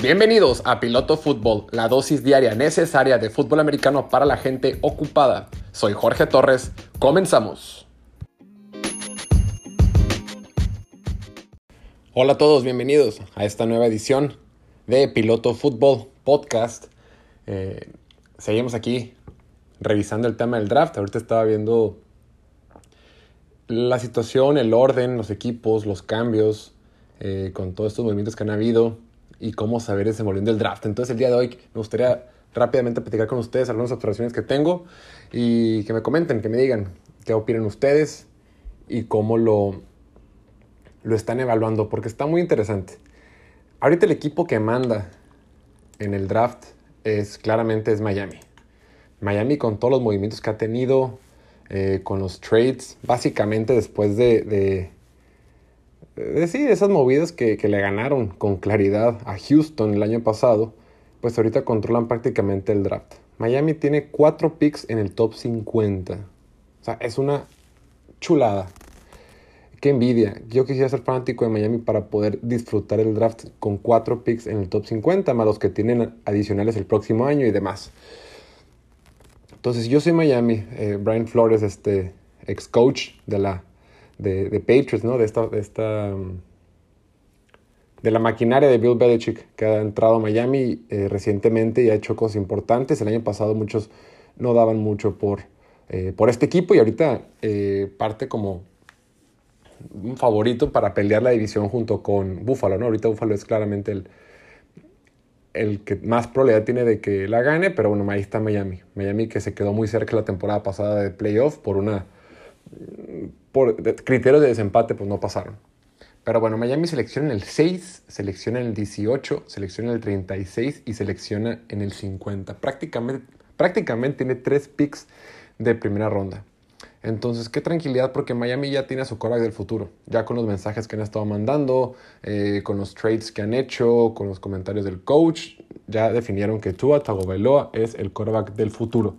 Bienvenidos a Piloto Fútbol, la dosis diaria necesaria de fútbol americano para la gente ocupada. Soy Jorge Torres, comenzamos. Hola a todos, bienvenidos a esta nueva edición de Piloto Fútbol Podcast. Eh, seguimos aquí revisando el tema del draft. Ahorita estaba viendo la situación, el orden, los equipos, los cambios, eh, con todos estos movimientos que han habido y cómo saber desenvolviendo el draft. Entonces el día de hoy me gustaría rápidamente platicar con ustedes algunas observaciones que tengo y que me comenten, que me digan qué opinan ustedes y cómo lo, lo están evaluando, porque está muy interesante. Ahorita el equipo que manda en el draft es claramente es Miami. Miami con todos los movimientos que ha tenido, eh, con los trades, básicamente después de decir, esas movidas que, le ganaron con claridad a Houston el año pasado, pues ahorita controlan prácticamente el draft. Miami tiene cuatro picks en el top 50. O sea, es una chulada. Qué envidia. Yo quisiera ser fanático de Miami para poder disfrutar el draft con cuatro picks en el top 50, más los que tienen adicionales el próximo año y demás. Entonces, yo soy Miami. Eh, Brian Flores, este ex coach de la de, de Patriots, ¿no? De esta, de esta mm, de la maquinaria de Bill Belichick que ha entrado a Miami eh, recientemente y ha hecho cosas importantes. El año pasado muchos no daban mucho por, eh, por este equipo y ahorita eh, parte como un favorito para pelear la división junto con Buffalo, ¿no? Ahorita Buffalo es claramente el, el que más probabilidad tiene de que la gane, pero bueno, ahí está Miami. Miami que se quedó muy cerca la temporada pasada de playoff por una por criterios de desempate, pues no pasaron. Pero bueno, Miami selecciona en el 6, selecciona en el 18, selecciona en el 36 y selecciona en el 50. Prácticamente, prácticamente tiene tres picks de primera ronda. Entonces, qué tranquilidad porque Miami ya tiene a su quarterback del futuro. Ya con los mensajes que han estado mandando, eh, con los trades que han hecho, con los comentarios del coach, ya definieron que Tua Tagovailoa es el quarterback del futuro.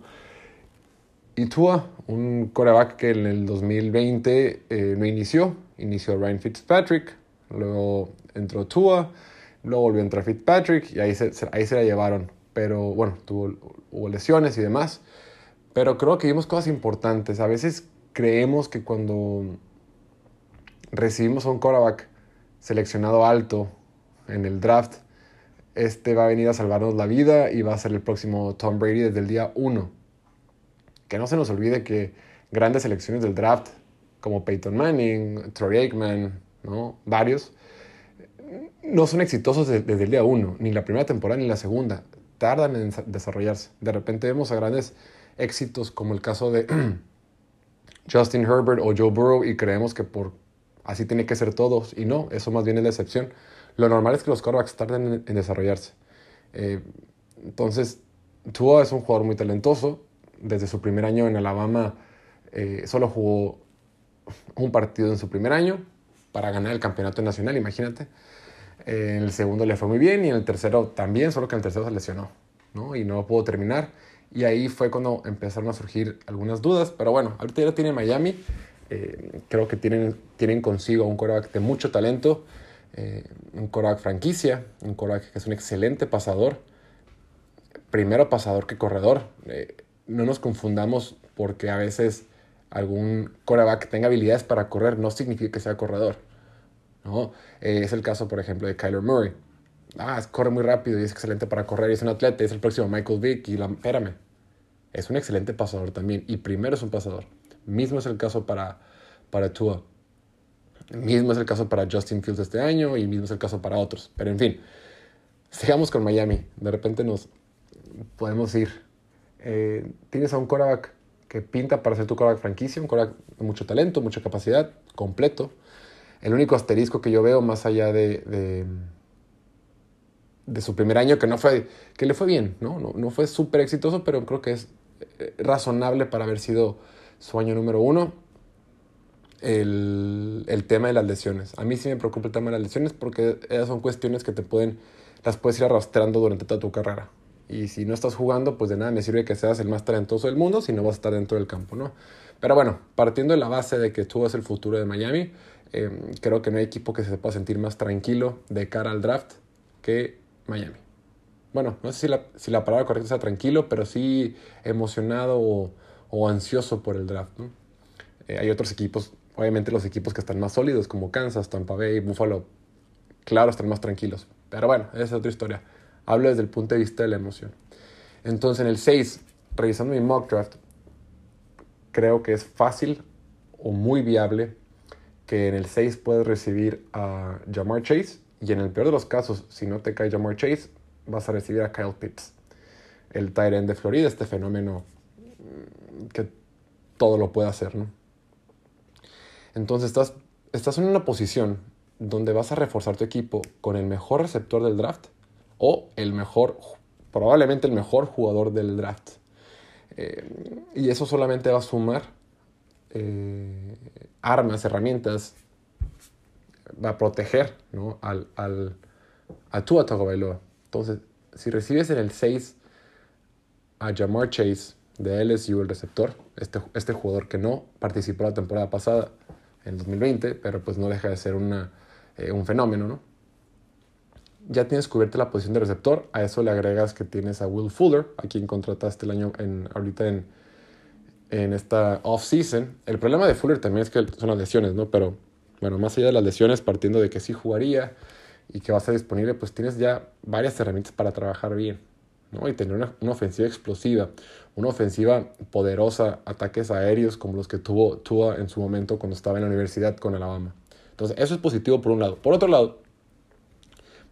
Y Tua, un coreback que en el 2020 eh, no inició, inició Ryan Fitzpatrick, luego entró Tua, luego volvió a entrar Fitzpatrick y ahí se, ahí se la llevaron. Pero bueno, tuvo, hubo lesiones y demás. Pero creo que vimos cosas importantes. A veces creemos que cuando recibimos a un coreback seleccionado alto en el draft, este va a venir a salvarnos la vida y va a ser el próximo Tom Brady desde el día 1 que no se nos olvide que grandes selecciones del draft, como Peyton Manning, Troy Aikman, ¿no? varios, no son exitosos desde el día uno, ni la primera temporada ni la segunda. Tardan en desarrollarse. De repente vemos a grandes éxitos como el caso de Justin Herbert o Joe Burrow y creemos que por así tiene que ser todos. Y no, eso más bien es la excepción. Lo normal es que los quarterbacks tarden en, desarrollarse. Eh, entonces, Tua es un jugador muy talentoso, desde su primer año en Alabama eh, solo jugó un partido en su primer año para ganar el campeonato nacional, imagínate. en el segundo le fue muy bien y en el tercero también, solo que en el tercero se lesionó ¿no? y no pudo terminar. Y ahí fue cuando empezaron a surgir algunas dudas, pero bueno, ahorita ya tiene Miami. Eh, creo que tienen, tienen consigo un coreback de mucho talento, eh, un coreback franquicia, un coreback que es un excelente pasador, primero pasador que corredor no nos confundamos porque a veces algún coreback tenga habilidades para correr no significa que sea corredor. ¿no? Eh, es el caso, por ejemplo, de Kyler Murray. Ah, corre muy rápido y es excelente para correr y es un atleta, es el próximo Michael Vick y la, espérame, es un excelente pasador también y primero es un pasador. Mismo es el caso para, para Tua. Mismo es el caso para Justin Fields este año y mismo es el caso para otros. Pero en fin, sigamos con Miami. De repente nos podemos ir eh, tienes a un quarterback que pinta para ser tu quarterback franquicia, un quarterback de mucho talento, mucha capacidad, completo. El único asterisco que yo veo más allá de, su primer año, que no fue, que le fue bien, ¿no? No, fue súper exitoso, pero creo que es eh, razonable para haber sido su año número uno. El, el, tema de las lesiones. A mí sí me preocupa el tema de las lesiones porque esas son cuestiones que te pueden, las puedes ir arrastrando durante toda tu carrera. Y si no estás jugando, pues de nada me sirve que seas el más talentoso del mundo si no vas a estar dentro del campo, ¿no? Pero bueno, partiendo de la base de que tú eres el futuro de Miami, em, creo que no hay equipo que se pueda sentir más tranquilo de cara al draft que Miami. Bueno, no sé si la, si la palabra correcta sea tranquilo, pero sí emocionado o, ansioso por el draft. Eh, hay otros equipos, obviamente los equipos que están más sólidos, como Kansas, Tampa Bay, Buffalo, claro, están más tranquilos. Pero bueno, esa es otra historia. Hablo desde el punto de vista de la emoción. Entonces, en el 6, revisando mi mock draft, creo que es fácil o muy viable que en el 6 puedes recibir a Jamar Chase y en el peor de los casos, si no te cae Jamar Chase, vas a recibir a Kyle Pitts, el end de Florida, este fenómeno mm, que todo lo puede hacer, ¿no? Entonces estás en una posición donde vas a reforzar tu equipo con el mejor receptor del draft o el mejor, probablemente el mejor jugador del draft. Eh, y eso solamente va a sumar eh, armas, herramientas, va a proteger ¿no? al, al, a tu Tagovailoa. Entonces, si recibes en el 6 a Jamar Chase de LSU, el receptor, este, este jugador que no participó la temporada pasada, en 2020, pero pues no deja de ser eh, un fenómeno, ¿no? Ya tienes cubierta la posición de receptor, a eso le agregas que tienes a Will Fuller, a quien contrataste el año, en, ahorita en, en esta off-season. El problema de Fuller también es que son las lesiones, ¿no? Pero bueno, más allá de las lesiones, partiendo de que sí jugaría y que va a estar disponible, pues tienes ya varias herramientas para trabajar bien, ¿no? Y tener una, una ofensiva explosiva, una ofensiva poderosa, ataques aéreos como los que tuvo Tua en su momento cuando estaba en la universidad con Alabama. Entonces, eso es positivo por un lado. Por otro lado,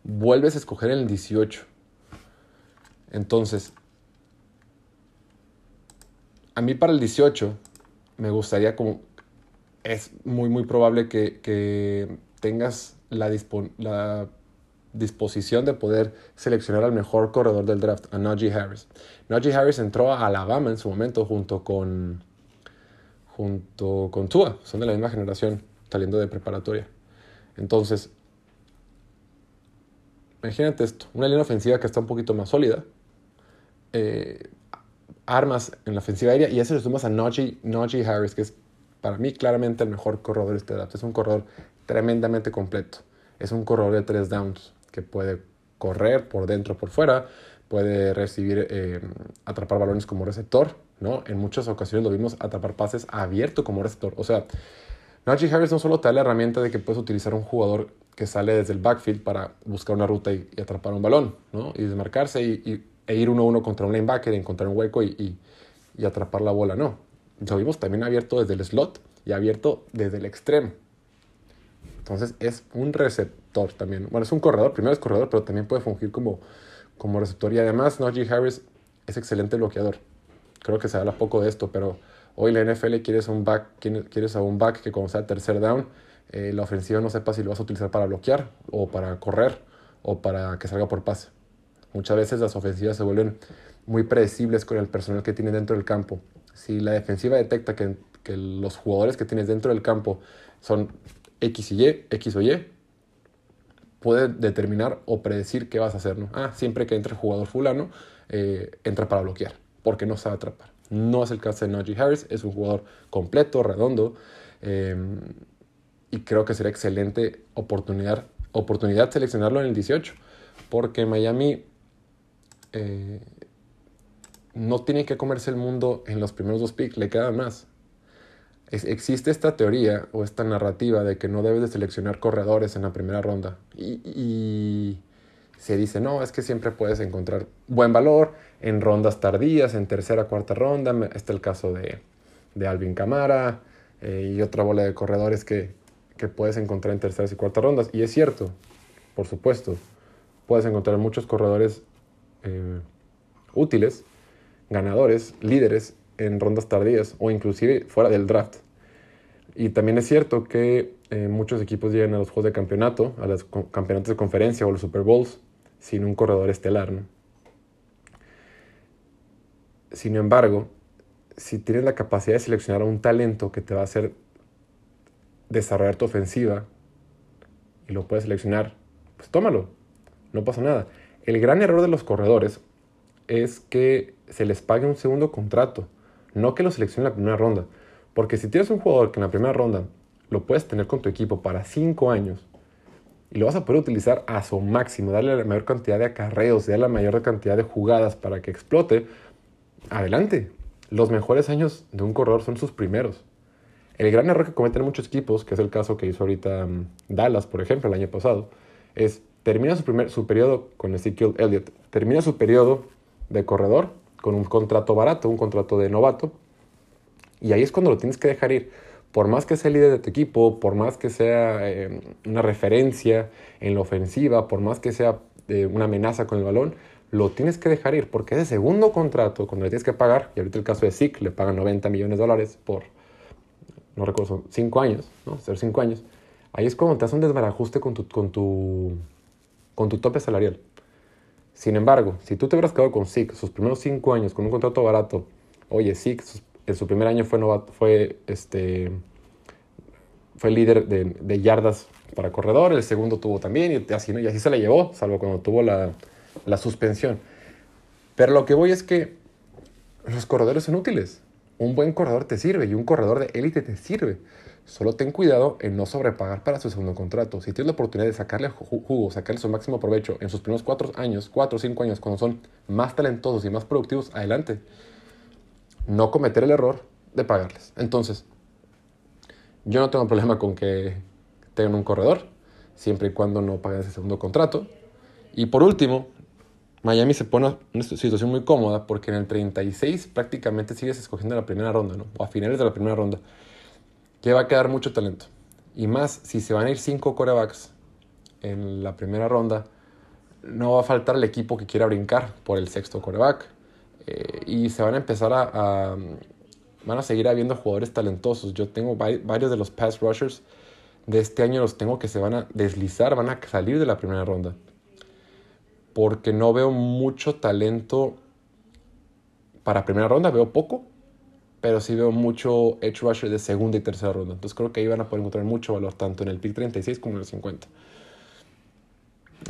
vuelves a escoger en el 18. Entonces, a mí para el 18 me gustaría como... Es muy, muy probable que, tengas la, la disposición de poder seleccionar al mejor corredor del draft, a Najee Harris. Najee Harris entró a Alabama en su momento junto con, junto con Tua, son de la misma generación, saliendo de preparatoria. Entonces, imagínate esto, una línea ofensiva que está un poquito más sólida, eh, armas en la ofensiva aérea y eso le sumas a Najee, Harris, que es para mí claramente el mejor corredor de este draft. Es un corredor tremendamente completo. Es un corredor de tres downs que puede correr por dentro, por fuera, puede recibir, eh, atrapar balones como receptor, ¿no? En muchas ocasiones lo vimos atrapar pases abierto como receptor. O sea, Najee Harris no solo te da la herramienta de que puedes utilizar un jugador que sale desde el backfield para buscar una ruta y, atrapar un balón, ¿no? Y desmarcarse y e ir uno a uno contra un linebacker, encontrar un hueco y, y, atrapar la bola. No, lo vimos también abierto desde el slot y abierto desde el extremo. Entonces es un receptor también. Bueno, es un corredor, primero es corredor, pero también puede fungir como, como receptor. Y además, Najee Harris es excelente bloqueador. Creo que se habla poco de esto, pero hoy la NFL quieres un back, quieres a un back que cuando sea tercer down, eh, la ofensiva no sepa si lo vas a utilizar para bloquear o para correr o para que salga por pase. Muchas veces las ofensivas se vuelven muy predecibles con el personal que tiene dentro del campo. Si la defensiva detecta que, los jugadores que tienes dentro del campo son X y Y, X o Y, puede determinar o predecir qué vas a hacer. ¿no? Ah, siempre que entre el jugador fulano, eh, entra para bloquear, porque no sabe atrapar. No es el caso de Najee Harris, es un jugador completo, redondo, em, y creo que será excelente oportunidad, oportunidad seleccionarlo en el 18, porque Miami eh, no tiene que comerse el mundo en los primeros dos picks, le queda más. existe esta teoría o esta narrativa de que no debes de seleccionar corredores en la primera ronda. Y, se dice, no, es que siempre puedes encontrar buen valor en rondas tardías, en tercera, cuarta ronda. Está el caso de, Alvin Camara eh, y otra bola de corredores que, que puedes encontrar en terceras y cuartas rondas. Y es cierto, por supuesto, puedes encontrar muchos corredores eh, útiles, ganadores, líderes en rondas tardías o inclusive fuera del draft. Y también es cierto que eh, muchos equipos llegan a los juegos de campeonato, a los campeonatos de conferencia o los Super Bowls sin un corredor estelar. Sin embargo, si tienes la capacidad de seleccionar un talento que te va a hacer desarrollar tu ofensiva y lo puedes seleccionar, pues tómalo, no pasa nada. El gran error de los corredores es que se les pague un segundo contrato, no que lo seleccione en la primera ronda. Porque si tienes un jugador que en la primera ronda lo puedes tener con tu equipo para cinco años y lo vas a poder utilizar a su máximo, darle la mayor cantidad de acarreos, darle la mayor cantidad de jugadas para que explote, adelante. Los mejores años de un corredor son sus primeros. El gran error que cometen muchos equipos, que es el caso que hizo ahorita um, Dallas, por ejemplo, el año pasado, es termina su, primer, su periodo con Ezekiel Elliott, termina su periodo de corredor con un contrato barato, un contrato de novato, y ahí es cuando lo tienes que dejar ir. Por más que sea líder de tu equipo, por más que sea eh, una referencia en la ofensiva, por más que sea eh, una amenaza con el balón, lo tienes que dejar ir, porque ese segundo contrato, cuando le tienes que pagar, y ahorita el caso de Zeke, le pagan 90 millones de dólares por, no recuerdo, 5 años, ¿no? Ser 5 años, ahí es cuando te hace un desbarajuste con tu, con tu, con tu tope salarial. Sin embargo, si tú te hubieras quedado con Zeke sus primeros 5 años con un contrato barato, oye, Zeke en su primer año fue, fue, este, fue líder de, yardas para corredor, el segundo tuvo también, y así, y así se la llevó, salvo cuando tuvo la, la suspensión. Pero lo que voy es que los corredores son útiles. Un buen corredor te sirve y un corredor de élite te sirve. Solo ten cuidado en no sobrepagar para su segundo contrato. Si tienes la oportunidad de sacarle jugo, sacarle su máximo provecho en sus primeros cuatro años, cuatro o cinco años, cuando son más talentosos y más productivos, adelante no cometer el error de pagarles. Entonces, yo no tengo problema con que tengan un corredor, siempre y cuando no paguen ese segundo contrato. Y por último, Miami se pone en una situación muy cómoda porque en el 36 prácticamente sigues escogiendo la primera ronda, ¿no? O a finales de la primera ronda. Que va a quedar mucho talento. Y más, si se van a ir cinco corebacks en la primera ronda, no va a faltar el equipo que quiera brincar por el sexto coreback eh, y se van a empezar a, Van a seguir habiendo jugadores talentosos. Yo tengo varios de los pass rushers de este año, los tengo que se van a deslizar, van a salir de la primera ronda. Porque no veo mucho talento para primera ronda, veo poco, pero sí veo mucho edge rusher de segunda y tercera ronda. Entonces creo que ahí van a poder encontrar mucho valor, tanto en el pick 36 como en el 50.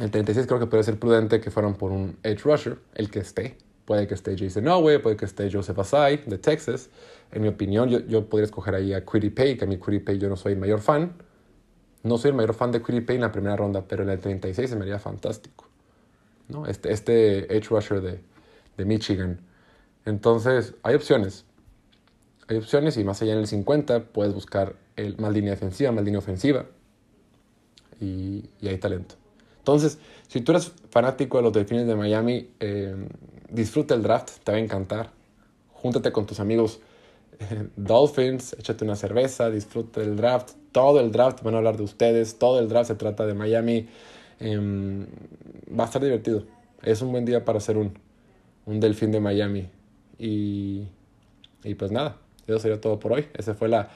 El 36 creo que puede ser prudente que fueran por un edge rusher, el que esté, Puede que esté Jason Nowe, puede que esté Joseph Asai de Texas. En mi opinión, yo, yo podría escoger ahí a Quiddy Pay, que a mí Quiddy Pay yo no soy el mayor fan. No soy el mayor fan de Quiddy Pay en la primera ronda, pero en el 36 se me haría fantástico. ¿No? Este, este edge rusher de, de Michigan. Entonces, hay opciones. Hay opciones y más allá en el 50 puedes buscar el, más línea defensiva, más línea ofensiva. Y, y hay talento. Entonces, si tú eres fanático de los Delfines de Miami, eh, disfruta el draft, te va a encantar. Júntate con tus amigos eh, Dolphins, échate una cerveza, disfruta el draft. Todo el draft van a hablar de ustedes, todo el draft se trata de Miami. Em, va a estar divertido. Es un buen día para ser un, un delfín de Miami. Y, y, pues nada, eso sería todo por hoy. Esa fue la,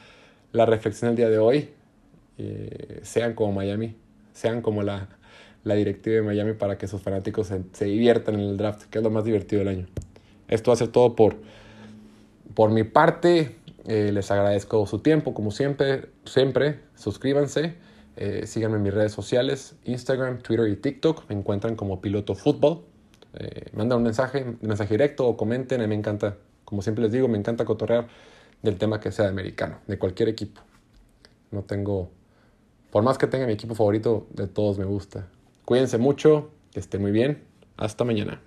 la reflexión del día de hoy. Eh, sean como Miami, sean como la, la directiva de Miami para que sus fanáticos se, diviertan en el draft, que es lo más divertido del año. Esto va a ser todo por, por mi parte. Eh, les agradezco su tiempo, como siempre. siempre suscríbanse. Eh, síganme en mis redes sociales, Instagram, Twitter y TikTok. Me encuentran como Piloto Fútbol. Eh, mandan un mensaje, un mensaje directo o comenten. A mí me encanta, como siempre les digo, me encanta cotorrear del tema que sea americano, de cualquier equipo. No tengo, por más que tenga mi equipo favorito, de todos me gusta. Cuídense mucho, que estén muy bien. Hasta mañana.